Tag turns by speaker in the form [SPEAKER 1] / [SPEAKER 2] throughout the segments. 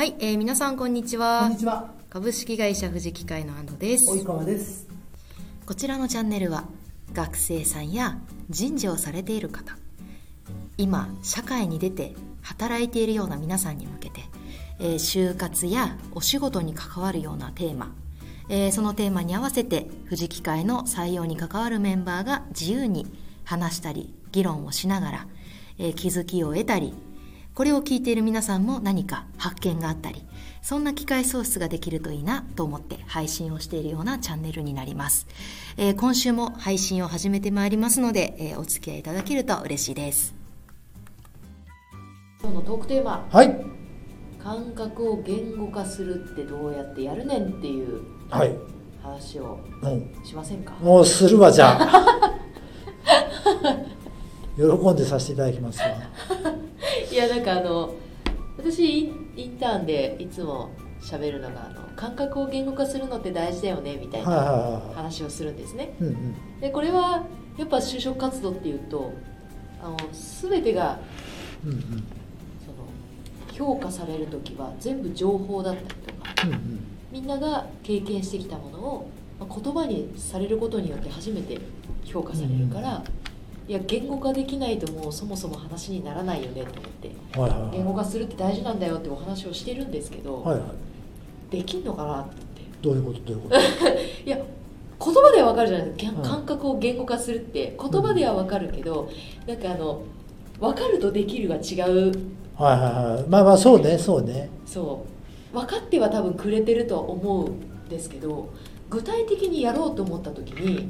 [SPEAKER 1] はい、えー皆さんこんにち
[SPEAKER 2] こ
[SPEAKER 1] は
[SPEAKER 2] んにちは。
[SPEAKER 1] 株式会社富士機械の安藤です
[SPEAKER 2] 及川です。
[SPEAKER 1] こちらのチャンネルは学生さんや人事をされている方今社会に出て働いているような皆さんに向けて、えー就活やお仕事に関わるようなテーマ、えーそのテーマに合わせて富士機械の採用に関わるメンバーが自由に話したり議論をしながら、えー気づきを得たりこれを聞いている皆さんも何か発見があったりそんな機会創出ができるといいなと思って配信をしているようなチャンネルになります、えー今週も配信を始めてまいりますので、えーお付き合いいただけると嬉しいです
[SPEAKER 3] 今日のトークテーマ
[SPEAKER 2] はい。
[SPEAKER 3] 感覚を言語化するってどうやってやるねんっていう
[SPEAKER 2] はい。
[SPEAKER 3] 話を
[SPEAKER 2] うん。
[SPEAKER 3] しませんか？
[SPEAKER 2] もうするわ、じゃあ。喜んでさせていただきます
[SPEAKER 3] やなんかあの私インターンでいつも喋るのがあの感覚を言語化するのって大事だよねみたいな
[SPEAKER 2] は
[SPEAKER 3] 話をするんですね。でこれはやっぱ就職活動っていうとあの全てが
[SPEAKER 2] うんうん。
[SPEAKER 3] その評価される時は全部情報だったりとか
[SPEAKER 2] うんうん。
[SPEAKER 3] みんなが経験してきたものをまあ言葉にされることによって初めて評価されるから、いや言語化できないともうそもそも話にならないよねと思って
[SPEAKER 2] はいはいはい。
[SPEAKER 3] 言語化するって大事なんだよってお話をしてるんですけど、
[SPEAKER 2] はいはい。
[SPEAKER 3] できんのかなって
[SPEAKER 2] どういうこと？どういうこと？
[SPEAKER 3] いや言葉ではわかるじゃないですか
[SPEAKER 2] うん
[SPEAKER 3] 感覚を言語化するって言葉ではわかるけど、なんかあの分かるとできるが違う
[SPEAKER 2] はいはいはい。まあまあ、そうね、そうね。
[SPEAKER 3] そう分かっては多分くれてるとは思うんですけど具体的にやろうと思った時に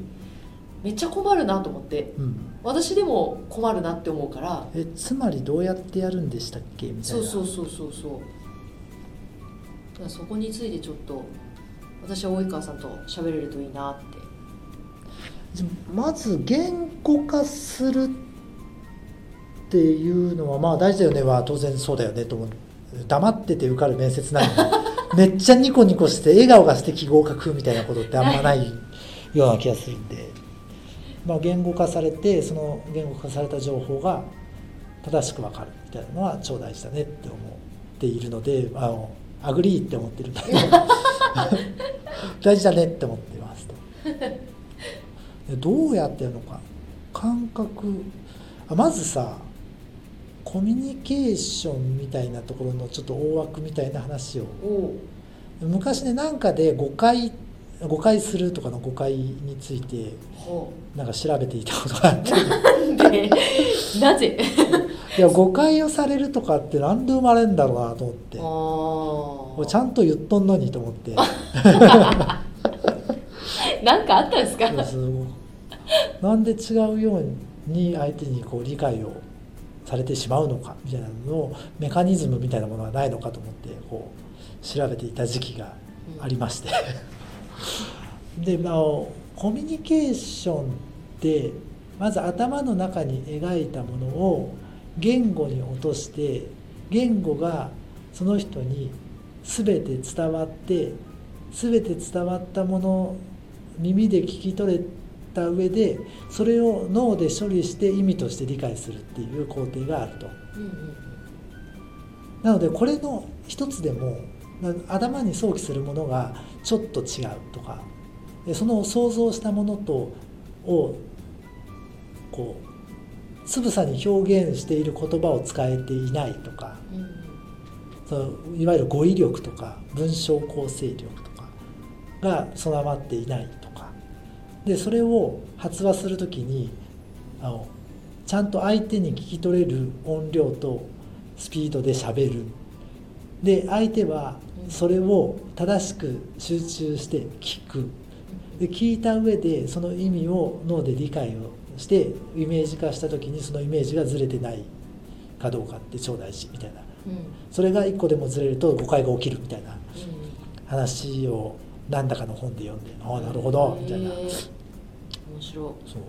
[SPEAKER 3] めっちゃ困るなと思って。
[SPEAKER 2] うん。
[SPEAKER 3] 私でも困るなって思うから。
[SPEAKER 2] え、つまりどうやってやるんでしたっけ？みたいな。
[SPEAKER 3] そうそうそうそうそそこについてちょっと私は及川さんと喋れるといいなって。
[SPEAKER 2] じゃまず言語化するっていうのはまあ大事だよね。は当然そうだよねと思う。黙ってて受かる面接なのに。めっちゃニコニコして笑顔が素敵合格みたいなことってあんまないような気がするんで、まあ、言語化されてその言語化された情報が正しく分かるみたいなのは超大事だねって思っているのであの agree って思ってる。んだけど大事だねって思ってますと。でどうやってやるのか。感覚。あまずさコミュニケーションみたいなところのちょっと大枠みたいな話を。昔ねなんかで誤解誤解するとかの誤解について
[SPEAKER 3] ほ
[SPEAKER 2] なんか調べていたことがあって。
[SPEAKER 3] なぜ？
[SPEAKER 2] いや誤解をされるとかってなんで生まれるんだろうなと思って。ちゃんと言っとんのにと思って。
[SPEAKER 3] なんかあったんですか？
[SPEAKER 2] なんで違うように相手にこう理解をされてしまうのかみたいなののメカニズムみたいなものはないのかと思ってこう調べていた時期がありましてで、まあ、コミュニケーションってまず頭の中に描いたものを言語に落として言語がその人に全て伝わって全て伝わったもの耳で聞き取れた上でそれを脳で処理して意味として理解するっていう工程があると。
[SPEAKER 3] うんうん
[SPEAKER 2] なのでこれの一つでもな頭に想起するものがちょっと違うとかでその想像したものとをこうつぶさに表現している言葉を使えていないとか
[SPEAKER 3] うんうん。
[SPEAKER 2] そのいわゆる語彙力とか文章構成力とかが備わっていないとか。でそれを発話する時にあのちゃんと相手に聞き取れる音量とスピードで喋るで相手はそれを正しく集中して聞く。で聞いた上でその意味を脳で理解をしてイメージ化した時にそのイメージがずれてないかどうかって超大事みたいな。
[SPEAKER 3] うん。
[SPEAKER 2] それが一個でもずれると誤解が起きるみたいな
[SPEAKER 3] うん
[SPEAKER 2] 話を何だかの本で読んでああなるほどみたいな。
[SPEAKER 3] 面白
[SPEAKER 2] そう。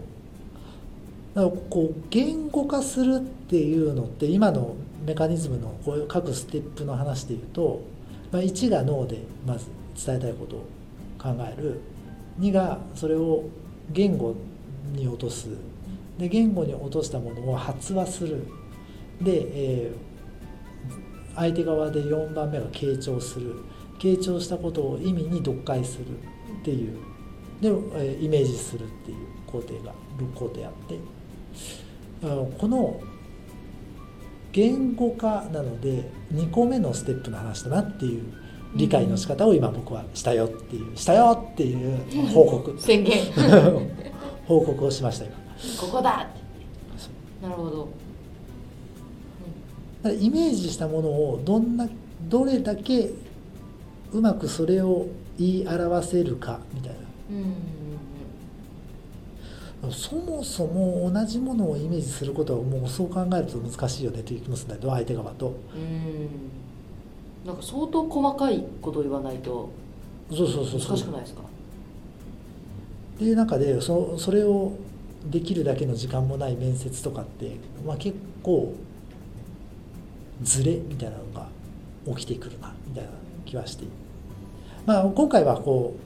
[SPEAKER 2] だからこう言語化するっていうのって今のメカニズムのこういう各ステップの話でいうと、まあ、1が脳でまず伝えたいことを考える。2がそれを言語に落とす。で言語に落としたものを発話する。で、えー相手側で4番目が傾聴する。傾聴したことを意味に読解する。っていう。で、えーイメージするっていう工程が6工程あって。あのこの言語化なので2個目のステップの話だなっていう理解の仕方を今僕はしたよっていうしたよっていう報告。
[SPEAKER 3] 宣言。
[SPEAKER 2] 報告をしました今。
[SPEAKER 3] ここだ。ってなるほど、
[SPEAKER 2] だからイメージしたものをどんなどれだけうまくそれを言い表せるかみたい
[SPEAKER 3] うんうん。うん
[SPEAKER 2] なそもそも同じものをイメージすることはもうそう考えると難しいよねという気もするんだけど相手側と。
[SPEAKER 3] うん。なんか相当細かいことを言わないと
[SPEAKER 2] そうそうそう
[SPEAKER 3] 難しくないですか？
[SPEAKER 2] っていう中でそそれをできるだけの時間もない面接とかって、まあ、結構ズレみたいなのが起きてくるなみたいな気はして、まあ、今回はこう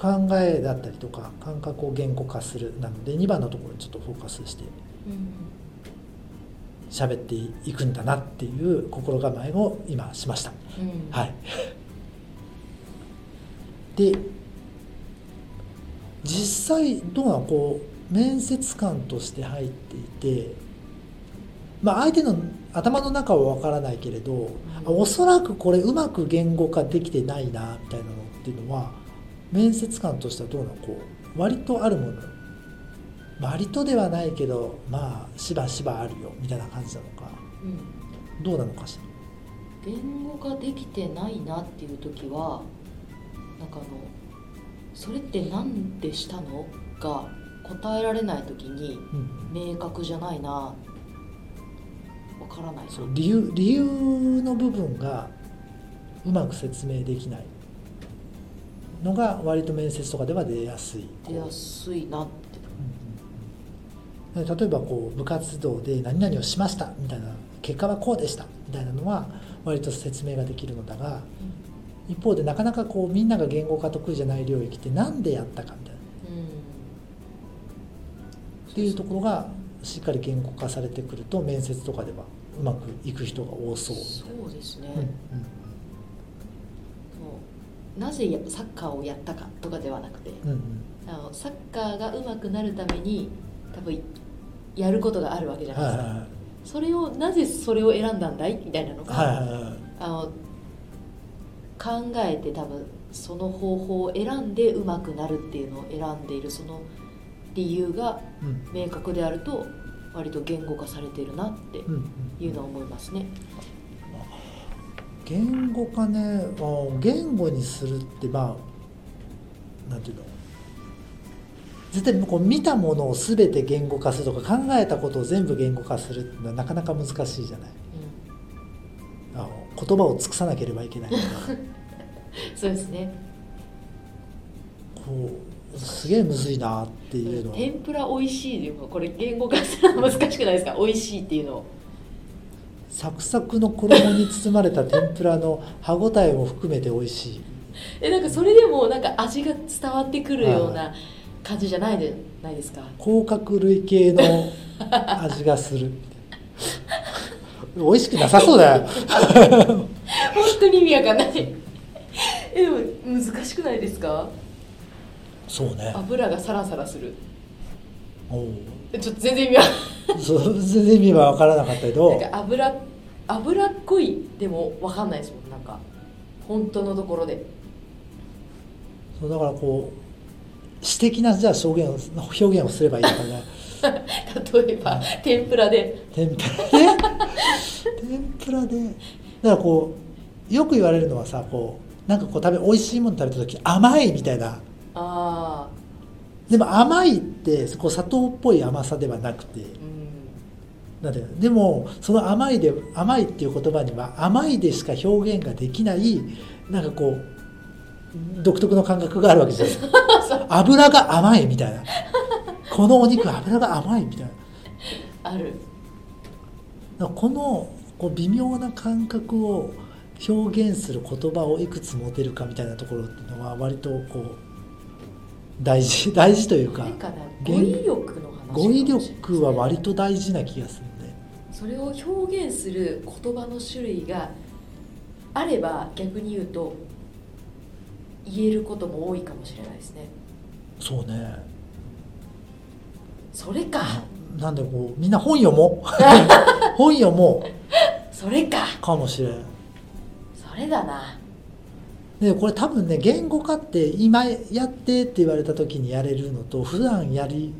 [SPEAKER 2] 考えだったりとか感覚を言語化するなので2番のところにちょっとフォーカスして
[SPEAKER 3] うん
[SPEAKER 2] 喋っていくんだなっていう心構えを今しました。
[SPEAKER 3] うん
[SPEAKER 2] はい。で実際どうなのこう面接官として入っていて、まあ、相手の頭の中は分からないけれど、あおそらくこれうまく言語化できてないなみたいなのっていうのは面接官としてはどうなの？こう割とあるもの。割とではないけどまあしばしばあるよ。みたいな感じなのか。
[SPEAKER 3] うん。
[SPEAKER 2] どうなのかしら？
[SPEAKER 3] 言語化できてないなっていう時はなんかあの「それって何でしたの?」が答えられない時に
[SPEAKER 2] うん。
[SPEAKER 3] 明確じゃないな。わからないな。
[SPEAKER 2] そう理由理由の部分がうまく説明できないのが割と面接とかでは出やすい。
[SPEAKER 3] 出やすいなって
[SPEAKER 2] うんうん。例えばこう部活動で何々をしましたみたいな結果はこうでしたみたいなのは割と説明ができるのだが一方でなかなかこうみんなが言語化得意じゃない領域って何でやったかみたいな。
[SPEAKER 3] うん
[SPEAKER 2] っていうところがしっかり言語化されてくると面接とかではうまくいく人が多そう。
[SPEAKER 3] そうですね、
[SPEAKER 2] うんうん
[SPEAKER 3] なぜやサッカーをやったかとかではなくて
[SPEAKER 2] うんうん。
[SPEAKER 3] あのサッカーが上手くなるために多分やることがあるわけじゃないですか、
[SPEAKER 2] はいはいはい。
[SPEAKER 3] それをなぜそれを選んだんだいみたいなのが、
[SPEAKER 2] はいはいはい。
[SPEAKER 3] あの考えて多分その方法を選んで上手くなるっていうのを選んでいるその理由が
[SPEAKER 2] うん。
[SPEAKER 3] 明確であると割と言語化されてるなって
[SPEAKER 2] うんうん
[SPEAKER 3] いうのは思いますね。
[SPEAKER 2] 言語化ねあ言語にするってまあなんていうの？絶対こう見たものを全て言語化するとか考えたことを全部言語化するっていうのはなかなか難しいじゃない？あの言葉を尽くさなければいけない
[SPEAKER 3] そうですね。
[SPEAKER 2] こうすげえむずいなっていうのは。
[SPEAKER 3] 天ぷら美味しいでもこれ言語化するの難しくないですか？美味しいっていうのを
[SPEAKER 2] サクサクの衣に包まれた天ぷらの歯ごたえも含めて美味しい。
[SPEAKER 3] えなんかそれでもなんか味が伝わってくるような感じじゃないでないですか？
[SPEAKER 2] 甲殻類系の 味がする。美味しくなさそうだよ。
[SPEAKER 3] 本当に意味わかんない。えでも難しくないですか？
[SPEAKER 2] そうね。
[SPEAKER 3] 油がサラサラする。
[SPEAKER 2] おう。
[SPEAKER 3] えちょっと全然意味わかんない。
[SPEAKER 2] そう全然意味は分からなかったけど。
[SPEAKER 3] なんか油油っこいでもわかんないですもんなんか。本当のところで。
[SPEAKER 2] そうだからこう詩的なじゃあ表現を表現をすればいいのかね
[SPEAKER 3] 例えば天ぷらで。
[SPEAKER 2] 天ぷらで？天ぷらで。だからこうよく言われるのはさこうなんかこう食べ美味しいもの食べた時甘いみたいな。
[SPEAKER 3] あ
[SPEAKER 2] でも甘いってこう砂糖っぽい甘さではなくて
[SPEAKER 3] あうん
[SPEAKER 2] なんていうのでもその甘いで甘いっていう言葉には甘いでしか表現ができないなんかこう独特の感覚があるわけじゃない油が甘いみたいな。このお肉油が甘いみたいな。
[SPEAKER 3] ある。
[SPEAKER 2] このこう微妙な感覚を表現する言葉をいくつ持てるかみたいなところっていうのは割とこう大事大事というか
[SPEAKER 3] 語彙力の話
[SPEAKER 2] 語彙力は割と大事な気がする。ね。
[SPEAKER 3] それを表現する言葉の種類があれば逆に言うと言えることも多いかもしれないですね。
[SPEAKER 2] そうね。
[SPEAKER 3] それか。
[SPEAKER 2] なんでこうみんな本読もう。本読も
[SPEAKER 3] それか。
[SPEAKER 2] うかもしれん。
[SPEAKER 3] それだな。
[SPEAKER 2] でこれ多分ね言語化って今やってって言われた時にやれるのと普段やり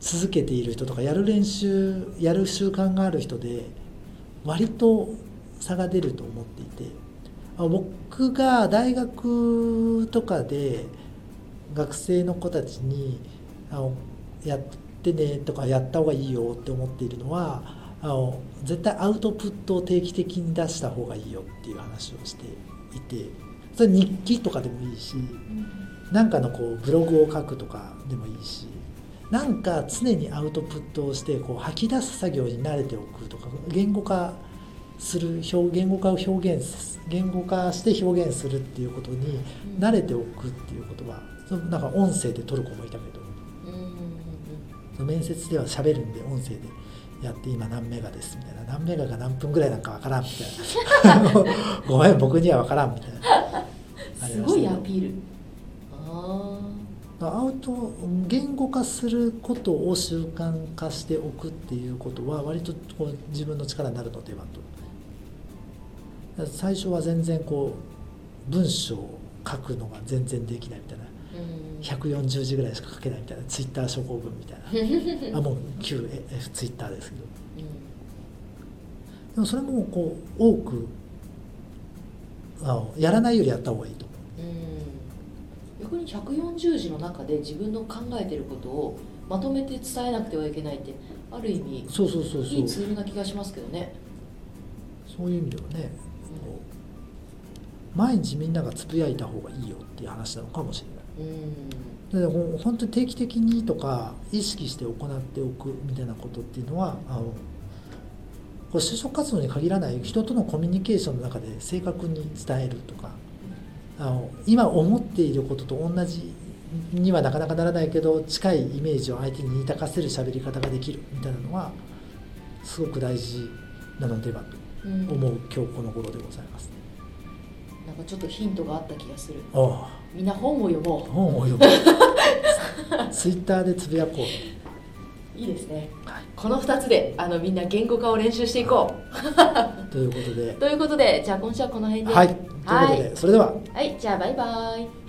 [SPEAKER 2] 続けている人とかやる練習やる習慣がある人で割と差が出ると思っていてあ僕が大学とかで学生の子たちにあのやってねとかやった方がいいよって思っているのはあの絶対アウトプットを定期的に出した方がいいよっていう話をしていてそれ日記とかでもいいしなんかのこうブログを書くとかでもいいしなんか常にアウトプットをしてこう吐き出す作業に慣れておくとか言語化する表言語化を表現す言語化して表現するっていうことに慣れておくっていうことはそのなんか音声で取る子もいたけど
[SPEAKER 3] うんうんうん
[SPEAKER 2] その面接では喋るんで音声でやって今何メガですみたいな。何メガが何分ぐらいなんかわからんみたいな。ごめん僕にはわからんみたいな。
[SPEAKER 3] すごいアピール。
[SPEAKER 2] アウト言語化することを習慣化しておくっていうことは割とこう自分の力になるのではと。最初は全然こう文章を書くのが全然できないみたいな。
[SPEAKER 3] ーうん。
[SPEAKER 2] 140字ぐらいしか書けないみたいな。ツイッター諸行文みたいな。あもう旧ツイッターですけど。でもそれもこう多くあのやらないよりやった方がいいと思う。
[SPEAKER 3] うん逆に140字の中で自分の考えてることをまとめて伝えなくてはいけないってある意味
[SPEAKER 2] そうそうそうそう。
[SPEAKER 3] いいツールな気がしますけどね。
[SPEAKER 2] そういう意味ではねこう毎日みんながつぶやいた方がいいよっていう話なのかもしれない。
[SPEAKER 3] うん。
[SPEAKER 2] でほん本当に定期的にとか意識して行っておくみたいなことっていうのはあのこう就職活動に限らない人とのコミュニケーションの中で正確に伝えるとかあの今思っていることと同じにはなかなかならないけど近いイメージを相手に言いたかせる喋り方ができるみたいなのはすごく大事なのではと
[SPEAKER 3] うん
[SPEAKER 2] 思う今日この頃でございます。
[SPEAKER 3] なんかちょっとヒントがあった気がする。
[SPEAKER 2] お う
[SPEAKER 3] みんな本を読も
[SPEAKER 2] 本を読むツイッターでつぶやこう。
[SPEAKER 3] ういいですね
[SPEAKER 2] はい
[SPEAKER 3] この2つであのみんな言語化を練習していこ
[SPEAKER 2] とい。うことで？
[SPEAKER 3] う、ということでじゃあ今週はこの辺で。
[SPEAKER 2] はい、ということで、それでは。
[SPEAKER 3] はい、じゃあバイバイ